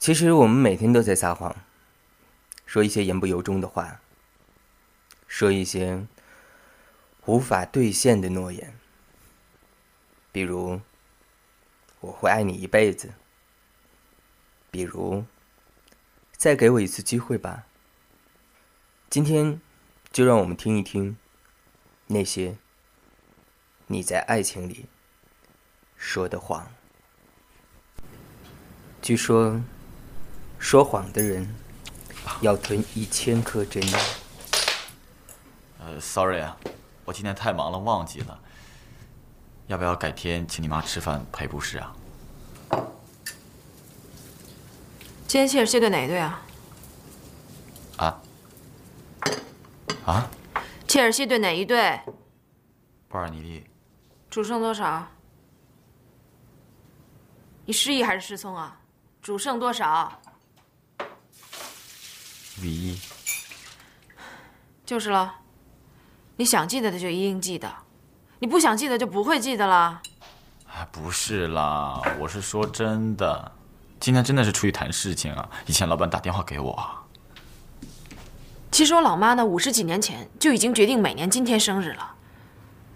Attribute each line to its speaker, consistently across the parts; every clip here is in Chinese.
Speaker 1: 其实我们每天都在撒谎，说一些言不由衷的话，说一些无法兑现的诺言，比如我会爱你一辈子，比如再给我一次机会吧。今天就让我们听一听那些你在爱情里说的谎。据说。说谎的人要吞一千颗针。
Speaker 2: 呃，sorry 啊，我今天太忙了，忘记了。要不要改天请你妈吃饭赔不是啊？
Speaker 3: 今天切尔西对哪一队啊？
Speaker 2: 啊？啊？
Speaker 3: 切尔西对哪一队？
Speaker 2: 波尔尼利。
Speaker 3: 主胜多少？你失忆还是失聪啊？主胜多少？
Speaker 2: 比一，
Speaker 3: 就是了。你想记得的就一定记得，你不想记得就不会记得了。
Speaker 2: 哎，不是啦，我是说真的，今天真的是出去谈事情啊。以前老板打电话给我。
Speaker 3: 其实我老妈呢，五十几年前就已经决定每年今天生日了。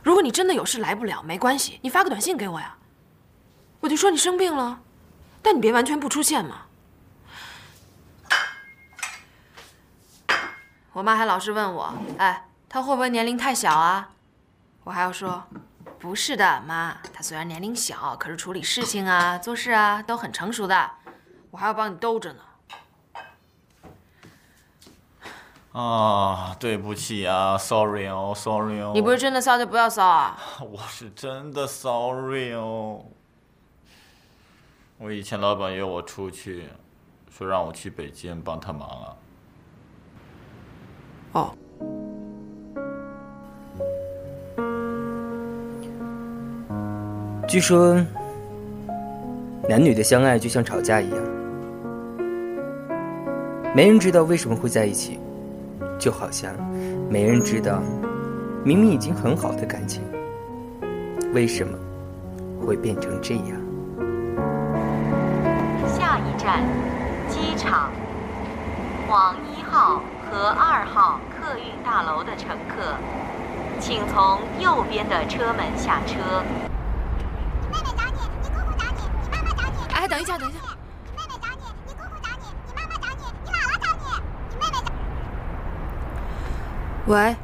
Speaker 3: 如果你真的有事来不了，没关系，你发个短信给我呀。我就说你生病了，但你别完全不出现嘛。我妈还老是问我，哎，他会不会年龄太小啊？我还要说，不是的，妈，他虽然年龄小，可是处理事情啊、做事啊都很成熟的。我还要帮你兜着呢。
Speaker 2: 啊，对不起啊，sorry 哦，sorry 哦。
Speaker 3: 你不是真的骚就不要骚啊。
Speaker 2: 我是真的 sorry 哦。我以前老板约我出去，说让我去北京帮他忙啊。哦，
Speaker 1: 据说男女的相爱就像吵架一样，没人知道为什么会在一起，就好像没人知道明明已经很好的感情，为什么会变成这样。
Speaker 4: 下一站，机场，往一号。和二号大楼的乘客，请从右边的车门下车。
Speaker 5: 妹妹找你，你姑姑找你，你妈妈找你。
Speaker 3: 哎，等一下，等一下。
Speaker 5: 妹妹找你，你姑姑找你，你妈妈找你，你姥姥找你，你妹妹找。
Speaker 3: 喂。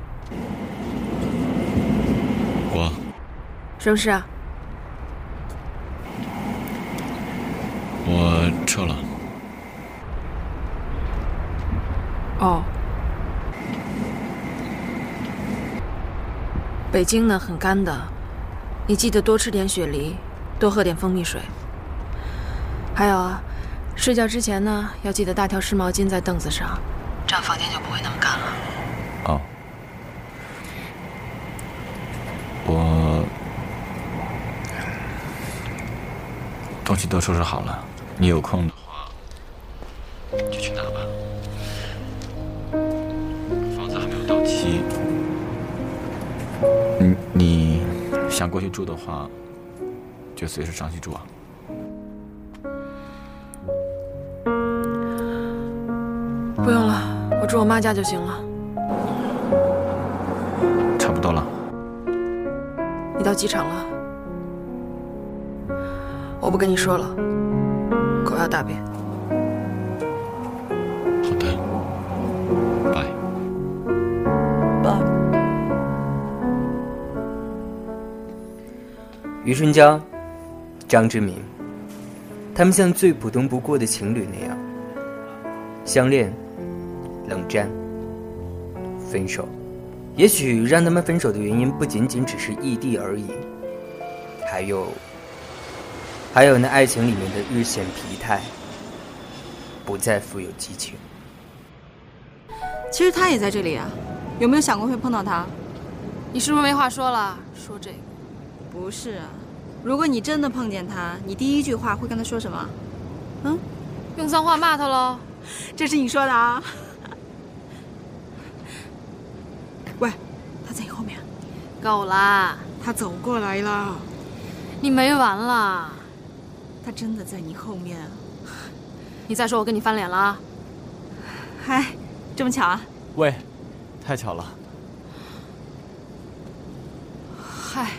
Speaker 2: 我。
Speaker 3: 什么事啊？
Speaker 2: 我撤了。
Speaker 3: 哦。北京呢很干的，你记得多吃点雪梨，多喝点蜂蜜水。还有啊，睡觉之前呢要记得搭条湿毛巾在凳子上，这样房间就不会那么干了。哦，
Speaker 2: 我东西都收拾好了，你有空的话就去拿吧。想过去住的话，就随时上去住啊。
Speaker 3: 不用了，我住我妈家就行了。
Speaker 2: 差不多了。
Speaker 3: 你到机场了？我不跟你说了，狗要大便。
Speaker 1: 余春娇、张之明，他们像最普通不过的情侣那样相恋、冷战、分手。也许让他们分手的原因不仅仅只是异地而已，还有，还有那爱情里面的日显疲态，不再富有激情。
Speaker 6: 其实他也在这里啊，有没有想过会碰到他？
Speaker 3: 你是不是没话说了？说这个？
Speaker 6: 不是啊。如果你真的碰见他，你第一句话会跟他说什么？
Speaker 3: 嗯，用脏话骂他喽？
Speaker 6: 这是你说的啊？喂，他在你后面。
Speaker 3: 够了，
Speaker 6: 他走过来了。
Speaker 3: 你没完了。
Speaker 6: 他真的在你后面。
Speaker 3: 你再说我跟你翻脸了啊！
Speaker 6: 嗨，这么巧啊？
Speaker 2: 喂，太巧了。
Speaker 3: 嗨，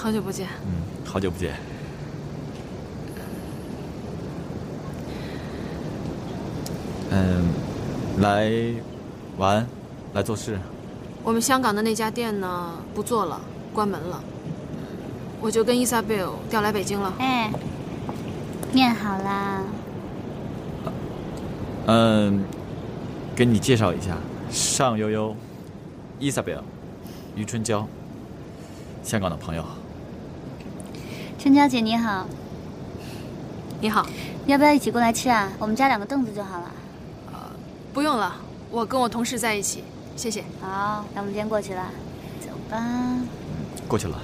Speaker 3: 好久不见。
Speaker 2: 嗯，好久不见。嗯，来玩，来做事。
Speaker 3: 我们香港的那家店呢，不做了，关门了。我就跟伊莎贝尔调来北京了。
Speaker 5: 哎，面好啦。
Speaker 2: 嗯，给你介绍一下，尚悠悠、伊莎贝尔、余春娇，香港的朋友。
Speaker 5: 春娇姐你好，
Speaker 3: 你好，
Speaker 5: 要不要一起过来吃啊？我们加两个凳子就好了。
Speaker 3: 不用了，我跟我同事在一起，谢谢。
Speaker 5: 好，那我们先过去了，走吧。
Speaker 2: 过去了。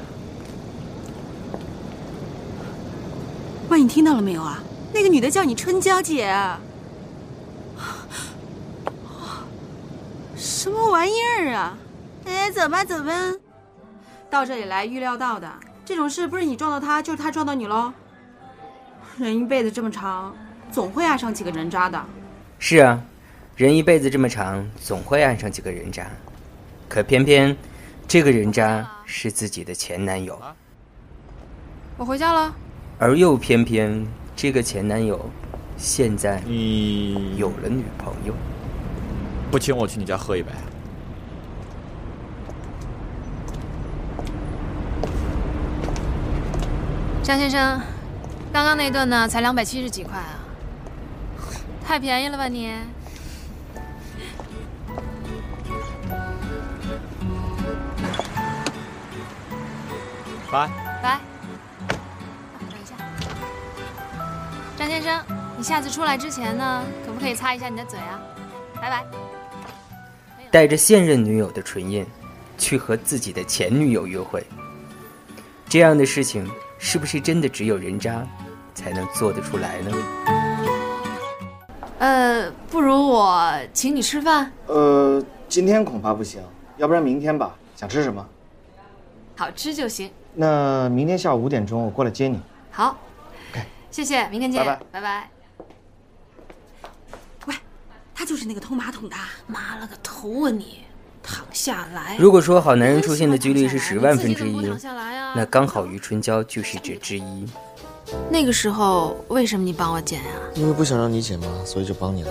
Speaker 6: 喂，你听到了没有啊？那个女的叫你春娇姐啊。什么玩意儿啊！哎，走吧走吧，到这里来预料到的，这种事不是你撞到他，就是他撞到你喽。人一辈子这么长，总会爱上几个人渣的。
Speaker 1: 是啊，人一辈子这么长，总会爱上几个人渣，可偏偏这个人渣是自己的前男友，
Speaker 3: 我回家了。
Speaker 1: 而又偏偏这个前男友现在
Speaker 2: 你
Speaker 1: 有了女朋友。
Speaker 2: 不请我去你家喝一杯？
Speaker 3: 张先生，刚刚那顿呢，才两百七十几块啊，太便宜了吧你？
Speaker 2: 拜。
Speaker 3: 拜，等一下，张先生，你下次出来之前呢，可不可以擦一下你的嘴啊？拜拜。
Speaker 1: 带着现任女友的唇印，去和自己的前女友约会，这样的事情是不是真的只有人渣才能做得出来呢？
Speaker 3: 呃，不如我请你吃饭。
Speaker 7: 呃，今天恐怕不行，要不然明天吧。想吃什么？
Speaker 3: 好吃就行。
Speaker 7: 那明天下午五点钟我过来接你。
Speaker 3: 好。谢谢，明天见。
Speaker 7: 拜拜。
Speaker 3: 拜拜。
Speaker 6: 喂，他就是那个偷马桶的。
Speaker 3: 妈了个头啊你！躺下来。
Speaker 1: 如果说好男人出现的几率是十万分之一，那刚好余春娇就是这之一。
Speaker 3: 那个时候为什么你帮我剪呀、啊？
Speaker 8: 因为不想让你剪嘛，所以就帮你了。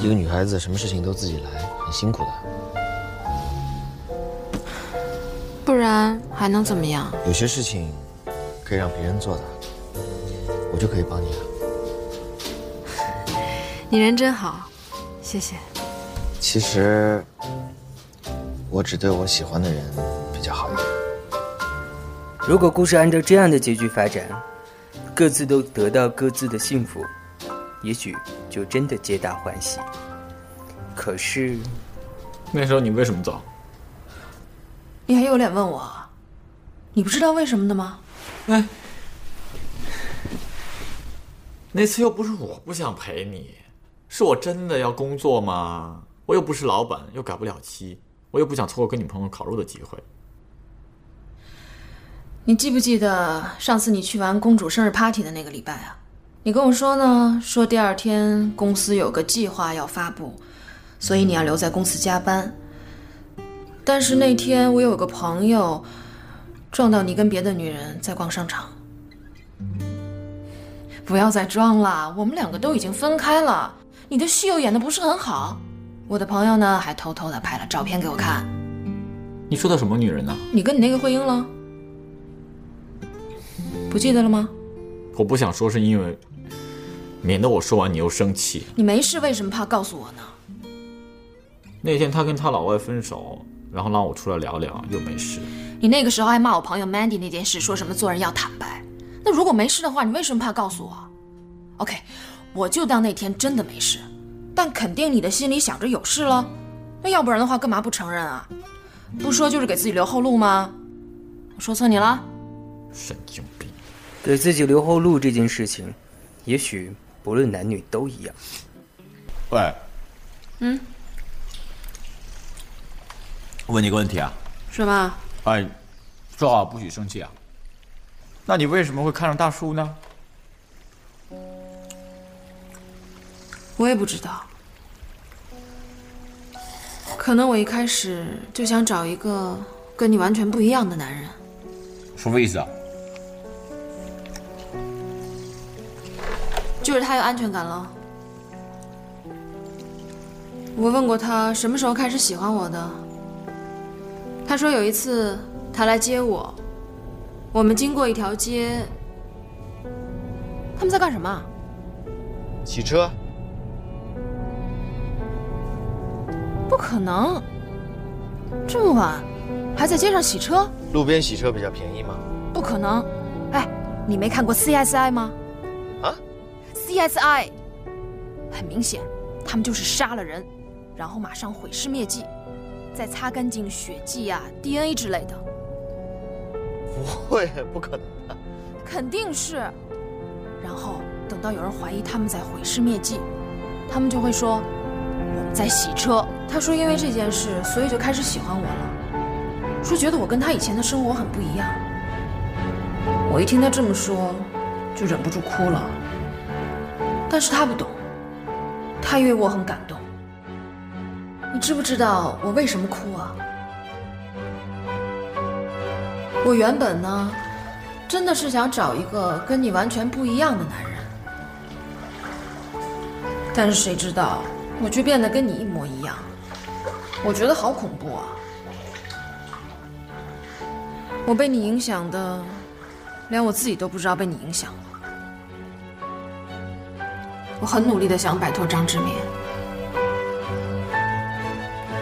Speaker 8: 一个女孩子什么事情都自己来，很辛苦的。
Speaker 3: 不然还能怎么样？
Speaker 8: 有些事情可以让别人做的，我就可以帮你了。
Speaker 3: 你人真好，谢谢。
Speaker 8: 其实我只对我喜欢的人比较好一点。
Speaker 1: 如果故事按照这样的结局发展，各自都得到各自的幸福，也许就真的皆大欢喜。可是，
Speaker 2: 那时候你为什么走？
Speaker 3: 你还有脸问我？你不知道为什么的吗？
Speaker 2: 哎，那次又不是我不想陪你，是我真的要工作嘛？我又不是老板，又改不了期，我又不想错过跟女朋友烤肉的机会。
Speaker 3: 你记不记得上次你去完公主生日 party 的那个礼拜啊？你跟我说呢，说第二天公司有个计划要发布，所以你要留在公司加班。但是那天我有个朋友撞到你跟别的女人在逛商场。不要再装了，我们两个都已经分开了。你的戏又演的不是很好，我的朋友呢还偷偷的拍了照片给我看。
Speaker 2: 你说的什么女人呢？
Speaker 3: 你跟你那个慧英了？不记得了吗？
Speaker 2: 我不想说，是因为免得我说完你又生气。
Speaker 3: 你没事，为什么怕告诉我呢？
Speaker 2: 那天他跟他老外分手，然后让我出来聊聊，又没事。
Speaker 3: 你那个时候还骂我朋友 Mandy 那件事，说什么做人要坦白。那如果没事的话，你为什么怕告诉我？OK，我就当那天真的没事，但肯定你的心里想着有事了。那要不然的话，干嘛不承认啊？不说就是给自己留后路吗？我说错你了？
Speaker 2: 神经病！
Speaker 1: 给自己留后路这件事情，也许不论男女都一样。
Speaker 2: 喂，
Speaker 3: 嗯，
Speaker 2: 问你个问题啊。
Speaker 3: 什么？
Speaker 2: 哎，说好不许生气啊。那你为什么会看上大叔呢？
Speaker 3: 我也不知道，可能我一开始就想找一个跟你完全不一样的男人。
Speaker 9: 什么意思啊？
Speaker 3: 就是他有安全感了。我问过他什么时候开始喜欢我的，他说有一次他来接我，我们经过一条街，他们在干什么？
Speaker 8: 骑车，
Speaker 3: 不可能，这么晚还在街上洗车？
Speaker 8: 路边洗车比较便宜吗？
Speaker 3: 不可能！哎，你没看过 CSI 吗？
Speaker 8: 啊
Speaker 3: ？CSI，很明显，他们就是杀了人，然后马上毁尸灭迹，再擦干净血迹啊、DNA 之类的。
Speaker 8: 不会，不可能的。
Speaker 3: 肯定是。然后等到有人怀疑他们在毁尸灭迹，他们就会说在洗车。他说因为这件事，所以就开始喜欢我了，说觉得我跟他以前的生活很不一样。我一听他这么说，就忍不住哭了。但是他不懂，他以为我很感动。你知不知道我为什么哭啊？我原本呢，真的是想找一个跟你完全不一样的男人，但是谁知道我却变得跟你一模一样，我觉得好恐怖啊！我被你影响的。连我自己都不知道被你影响了。我很努力的想摆脱张志明，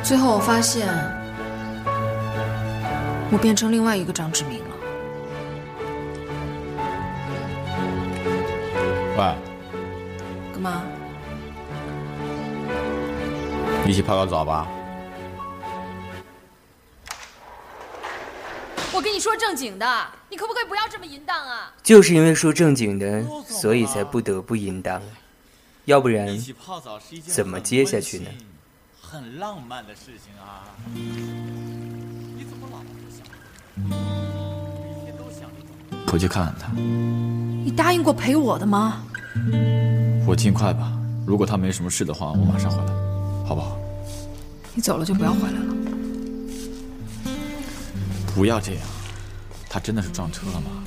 Speaker 3: 最后我发现，我变成另外一个张志明了。
Speaker 9: 喂，
Speaker 3: 干嘛？
Speaker 9: 一起泡个澡吧。
Speaker 3: 我跟你说正经的，你可不可以不要这么淫荡啊？
Speaker 1: 就是因为说正经的，所以才不得不淫荡，要不然怎么接下去呢？
Speaker 9: 很浪漫的事情啊！你怎么老不想？每天都想着回去看看他。
Speaker 3: 你答应过陪我的吗？
Speaker 2: 我尽快吧。如果他没什么事的话，我马上回来，好不好？
Speaker 3: 你走了就不要回来了。
Speaker 2: 不要这样，他真的是撞车了吗？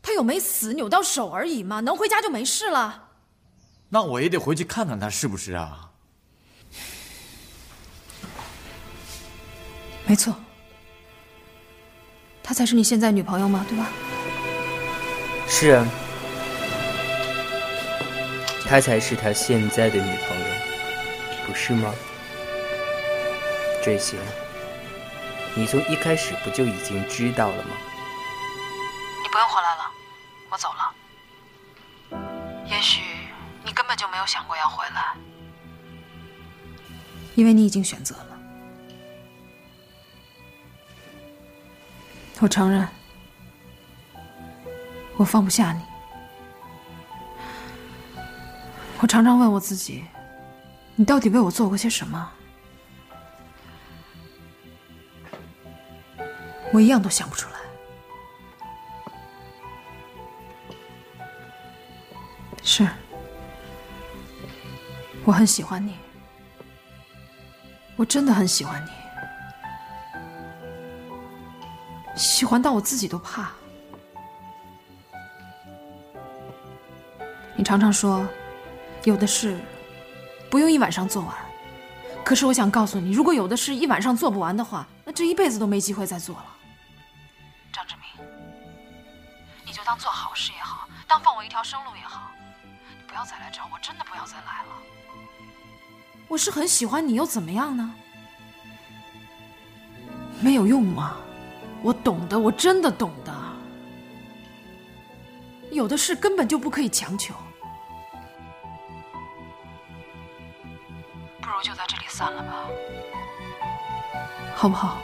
Speaker 3: 他又没死，扭到手而已嘛，能回家就没事了。
Speaker 2: 那我也得回去看看他是不是啊？
Speaker 3: 没错，她才是你现在女朋友嘛？对吧？
Speaker 1: 是啊，她才是他现在的女朋友，不是吗？这些。你从一开始不就已经知道了吗？
Speaker 3: 你不用回来了，我走了。也许你根本就没有想过要回来，因为你已经选择了。我承认，我放不下你。我常常问我自己，你到底为我做过些什么？我一样都想不出来。是，我很喜欢你，我真的很喜欢你，喜欢到我自己都怕。你常常说，有的事不用一晚上做完，可是我想告诉你，如果有的事一晚上做不完的话，那这一辈子都没机会再做了。张志明，你就当做好事也好，当放我一条生路也好，你不要再来找我，真的不要再来了。我是很喜欢你，又怎么样呢？没有用吗？我懂的，我真的懂的。有的事根本就不可以强求，就在这里散了吧，好不好？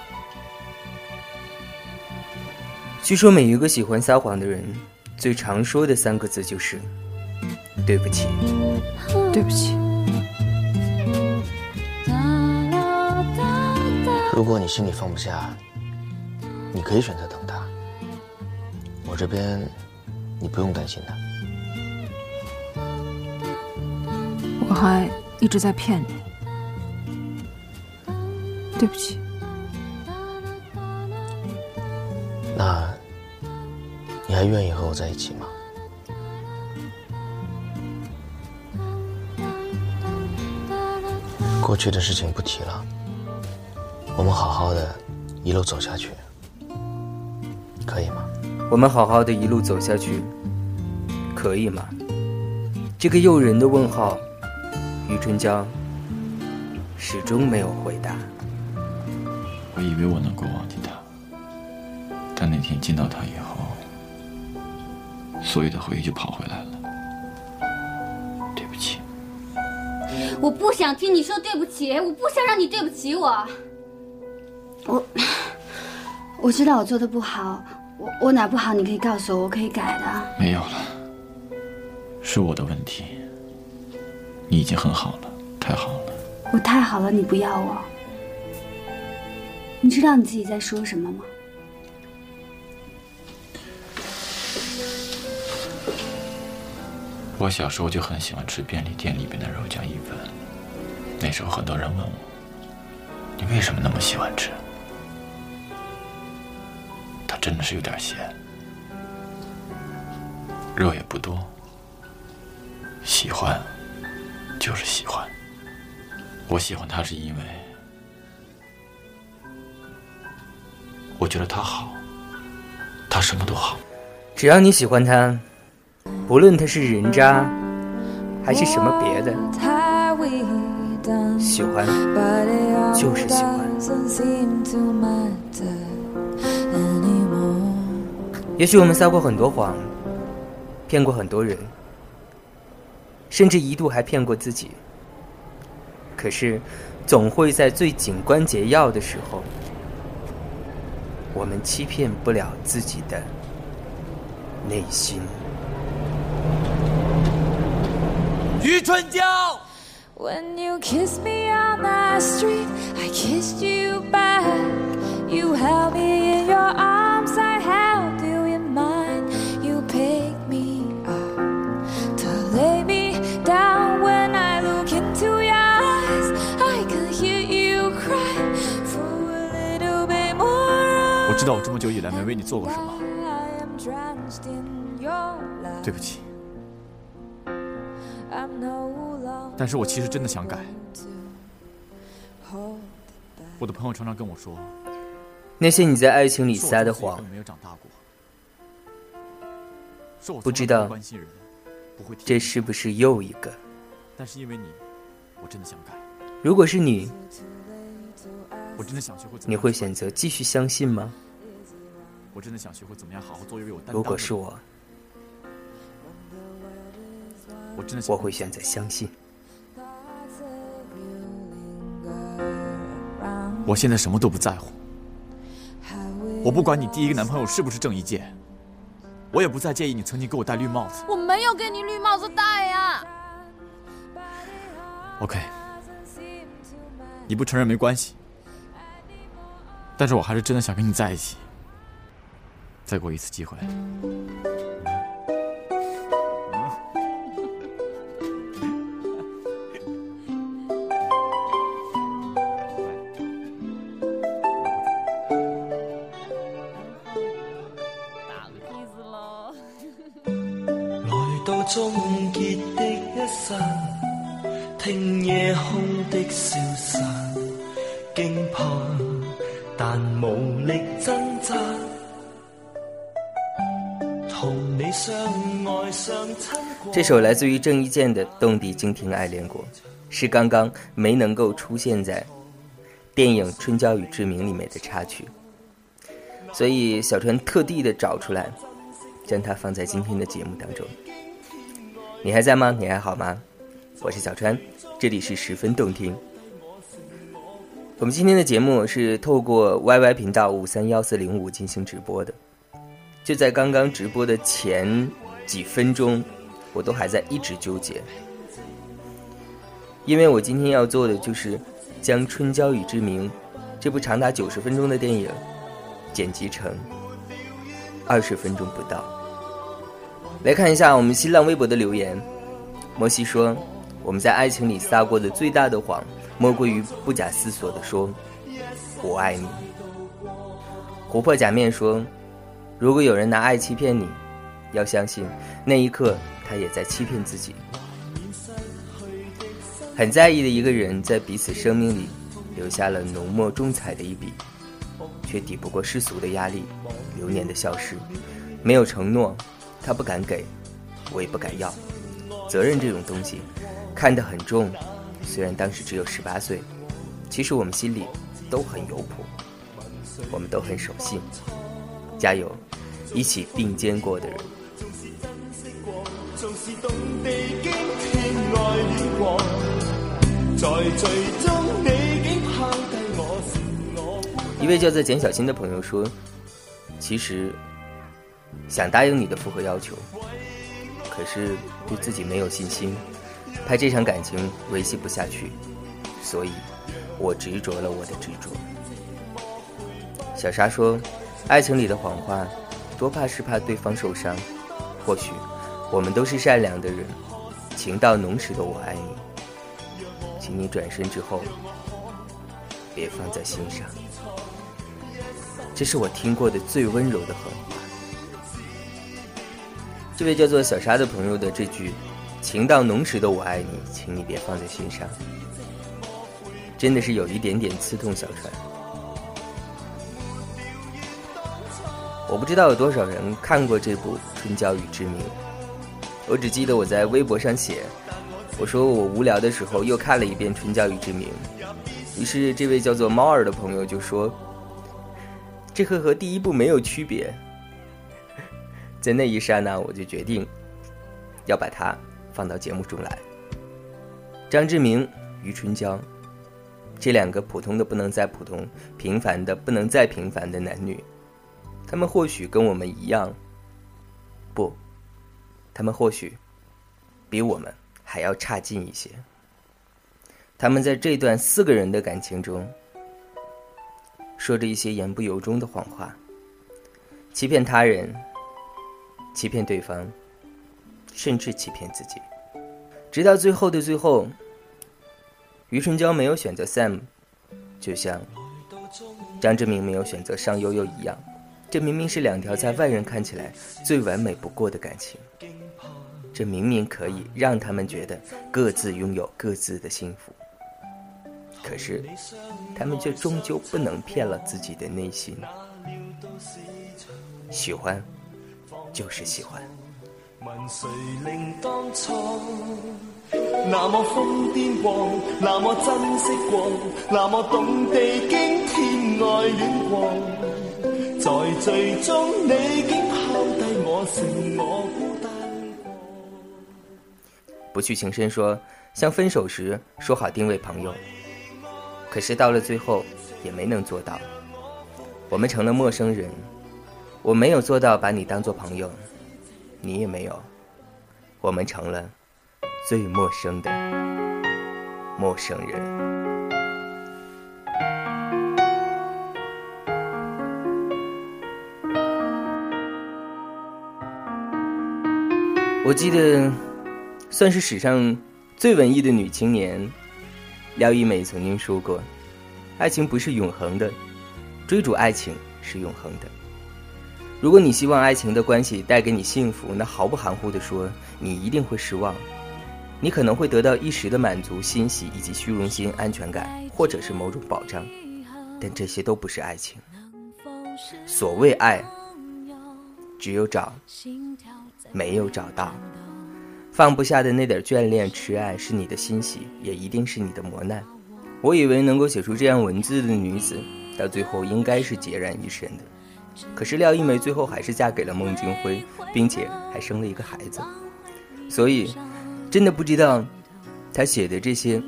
Speaker 1: 据说每一个喜欢撒谎的人，最常说的三个字就是“对不起，
Speaker 3: 对不起”。
Speaker 8: 如果你心里放不下，你可以选择等他。我这边，你不用担心的。
Speaker 3: 我还一直在骗你，对不起。
Speaker 8: 那，你还愿意和我在一起吗？过去的事情不提了，我们好好的一路走下去，可以吗？
Speaker 1: 我们好好的一路走下去，可以吗？这个诱人的问号，余春娇始终没有回答。
Speaker 2: 我以为我能够忘记他，但那天见到他以后，所有的回忆就跑回来了。对不起，
Speaker 10: 我不想听你说对不起，我不想让你对不起我。我我知道我做的不好，我我哪不好你可以告诉我，我可以改的。
Speaker 2: 没有了，是我的问题。你已经很好了，太好了。
Speaker 10: 我太好了，你不要我。你知道你自己在说什么吗？
Speaker 2: 我小时候就很喜欢吃便利店里边的肉酱意粉。那时候很多人问我，你为什么那么喜欢吃？它真的是有点咸，肉也不多。喜欢，就是喜欢。我喜欢它是因为，我觉得他好，他什么都好。
Speaker 1: 只要你喜欢他，不论他是人渣还是什么别的，喜欢就是喜欢。也许我们撒过很多谎，骗过很多人，甚至一度还骗过自己。可是，总会在最紧关节要的时候，我们欺骗不了自己的内心。
Speaker 9: 余春娇。
Speaker 11: When you kiss me on the street, I kissed you back. You held me in your arms, I held
Speaker 9: 道我这么久以来没为你做过什么.对不起。但是我其实真的想改。我的朋友常常跟我说，
Speaker 1: 那些你在爱情里撒的谎
Speaker 9: 没有长大过，
Speaker 1: 不知道这是不是又一个？
Speaker 9: 但是因为你，我真的想改，
Speaker 1: 如果是你，
Speaker 9: 我真的想学会
Speaker 1: 你会选择继续相信吗？
Speaker 9: 我真的想学会怎么样好好做一位有担当的
Speaker 1: 如。果是我，
Speaker 9: 我真的
Speaker 1: 我会选择相信。
Speaker 9: 我现在什么都不在乎，我不管你第一个男朋友是不是郑伊健，我也不再介意你曾经给我戴绿帽子。
Speaker 3: 我没有给你绿帽子戴呀。
Speaker 9: OK，你不承认没关系，但是我还是真的想跟你在一起。再给我一次机会。
Speaker 1: 这首来自于郑伊健的《动地惊天爱恋过》，是刚刚没能够出现在电影《春娇与志明》里面的插曲，所以小川特地的找出来，将它放在今天的节目当中。你还在吗？你还好吗？我是小川，这里是十分动听。我们今天的节目是透过 YY 频道五三幺四零五进行直播的。就在刚刚直播的前几分钟，我都还在一直纠结，因为我今天要做的就是将《春娇与志明》这部长达九十分钟的电影剪辑成二十分钟不到。来看一下我们新浪微博的留言，摩西说：“我们在爱情里撒过的最大的谎，莫过于不假思索地说“我爱你”。琥珀假面说：“如果有人拿爱欺骗你，要相信那一刻他也在欺骗自己。”很在意的一个人，在彼此生命里留下了浓墨重彩的一笔，却抵不过世俗的压力，流年的消失。没有承诺，他不敢给，我也不敢要。责任这种东西，看得很重。虽然当时只有十八岁，其实我们心里都很有谱，我们都很守信。加油，一起并肩过的人。一位叫做简小新的朋友说：“其实想答应你的复合要求，可是对自己没有信心，怕这场感情维系不下去，所以我执着了我的执着。”小沙说：“爱情里的谎话，多怕是怕对方受伤。或许我们都是善良的人，情到浓时的我爱你。”请你转身之后，别放在心上。这是我听过的最温柔的狠话。这位叫做小沙的朋友的这句“情到浓时的我爱你，请你别放在心上”，真的是有一点点刺痛小川。我不知道有多少人看过这部《春娇与志明》，我只记得我在微博上写。我说我无聊的时候又看了一遍《春娇与志明》，于是这位叫做猫儿的朋友就说：“这和和第一部没有区别。”在那一刹那，我就决定要把它放到节目中来。张志明余春娇这两个普通的不能再普通、平凡的不能再平凡的男女，他们或许跟我们一样，不，他们或许比我们。还要差劲一些。他们在这段四个人的感情中，说着一些言不由衷的谎话，欺骗他人，欺骗对方，甚至欺骗自己。直到最后的最后，余春娇没有选择 Sam，就像张志明没有选择尚悠悠一样，这明明是两条在外人看起来最完美不过的感情。这明明可以让他们觉得各自拥有各自的幸福，可是他们却终究不能骗了自己的内心。喜欢，就是喜欢。那么疯癫过，那么珍惜过，那么懂地经天爱恋过，在最终你竟抛低我，剩我孤单。不去情深说，像分手时说好定位朋友，可是到了最后也没能做到。我们成了陌生人，我没有做到把你当做朋友，你也没有，我们成了最陌生的陌生人。我记得。算是史上最文艺的女青年，廖一梅曾经说过：“爱情不是永恒的，追逐爱情是永恒的。如果你希望爱情的关系带给你幸福，那毫不含糊的说，你一定会失望。你可能会得到一时的满足、欣喜以及虚荣心、安全感，或者是某种保障，但这些都不是爱情。所谓爱，只有找，没有找到。”放不下的那点眷恋、痴爱，是你的欣喜，也一定是你的磨难。我以为能够写出这样文字的女子，到最后应该是孑然一身的。可是廖一梅最后还是嫁给了孟京辉，并且还生了一个孩子。所以，真的不知道，她写的这些，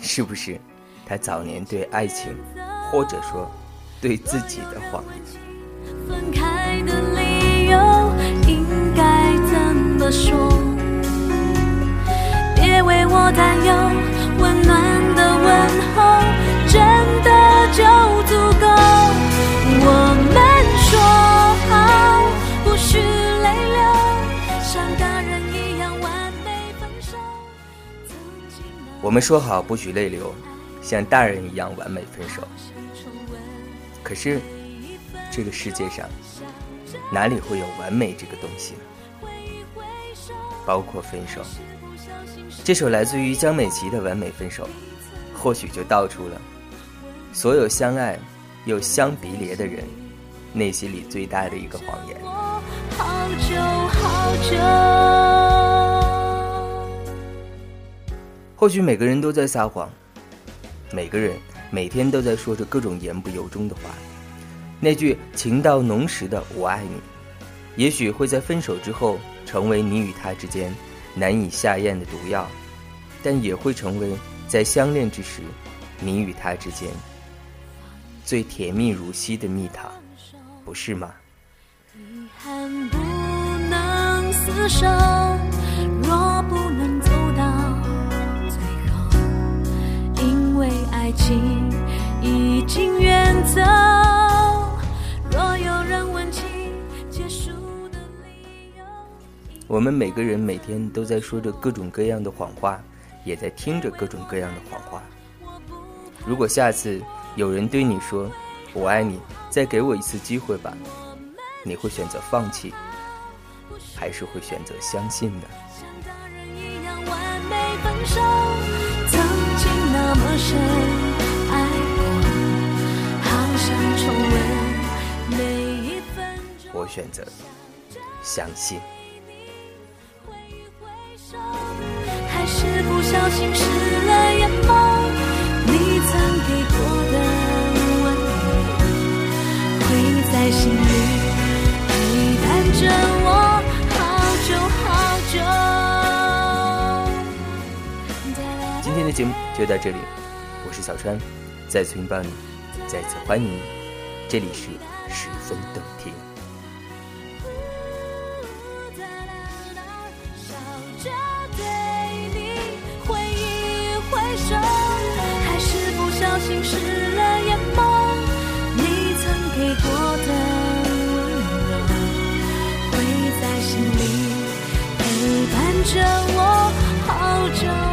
Speaker 1: 是不是她早年对爱情，或者说对自己的谎言？说？别为我担忧，温暖的问候真的就足够。我们说好不许泪流，像大人一样完美分手。我们说好不许泪流，像大人一样完美分手。可是，这个世界上哪里会有完美这个东西呢？包括分手。这首来自于江美琪的《完美分手》，或许就道出了所有相爱又相别离的人内心里最大的一个谎言。
Speaker 11: 好久好久。
Speaker 1: 或许每个人都在撒谎，每个人每天都在说着各种言不由衷的话。那句情到浓时的“我爱你”，也许会在分手之后成为你与他之间难以下咽的毒药，但也会成为在相恋之时你与他之间最甜蜜如昔的蜜糖，不是吗？
Speaker 11: 遗憾不能厮守，若不能走到最后，因为爱情已经远走。若有人问
Speaker 1: 我们每个人每天都在说着各种各样的谎话，也在听着各种各样的谎话。如果下次有人对你说“我爱你”，再给我一次机会吧，你会选择放弃，还是会选择相信呢？
Speaker 11: 一样完美分手，曾经那么深爱过，好想重温每一分钟。
Speaker 1: 我选择相信。
Speaker 11: 是不小心湿了眼眸，你曾给过的温柔，会在心里陪伴着我好久好久。
Speaker 1: 今天的节目就到这里，我是小川，再次拥抱你，再次欢迎你，这里是十分动听。
Speaker 11: 着我好久。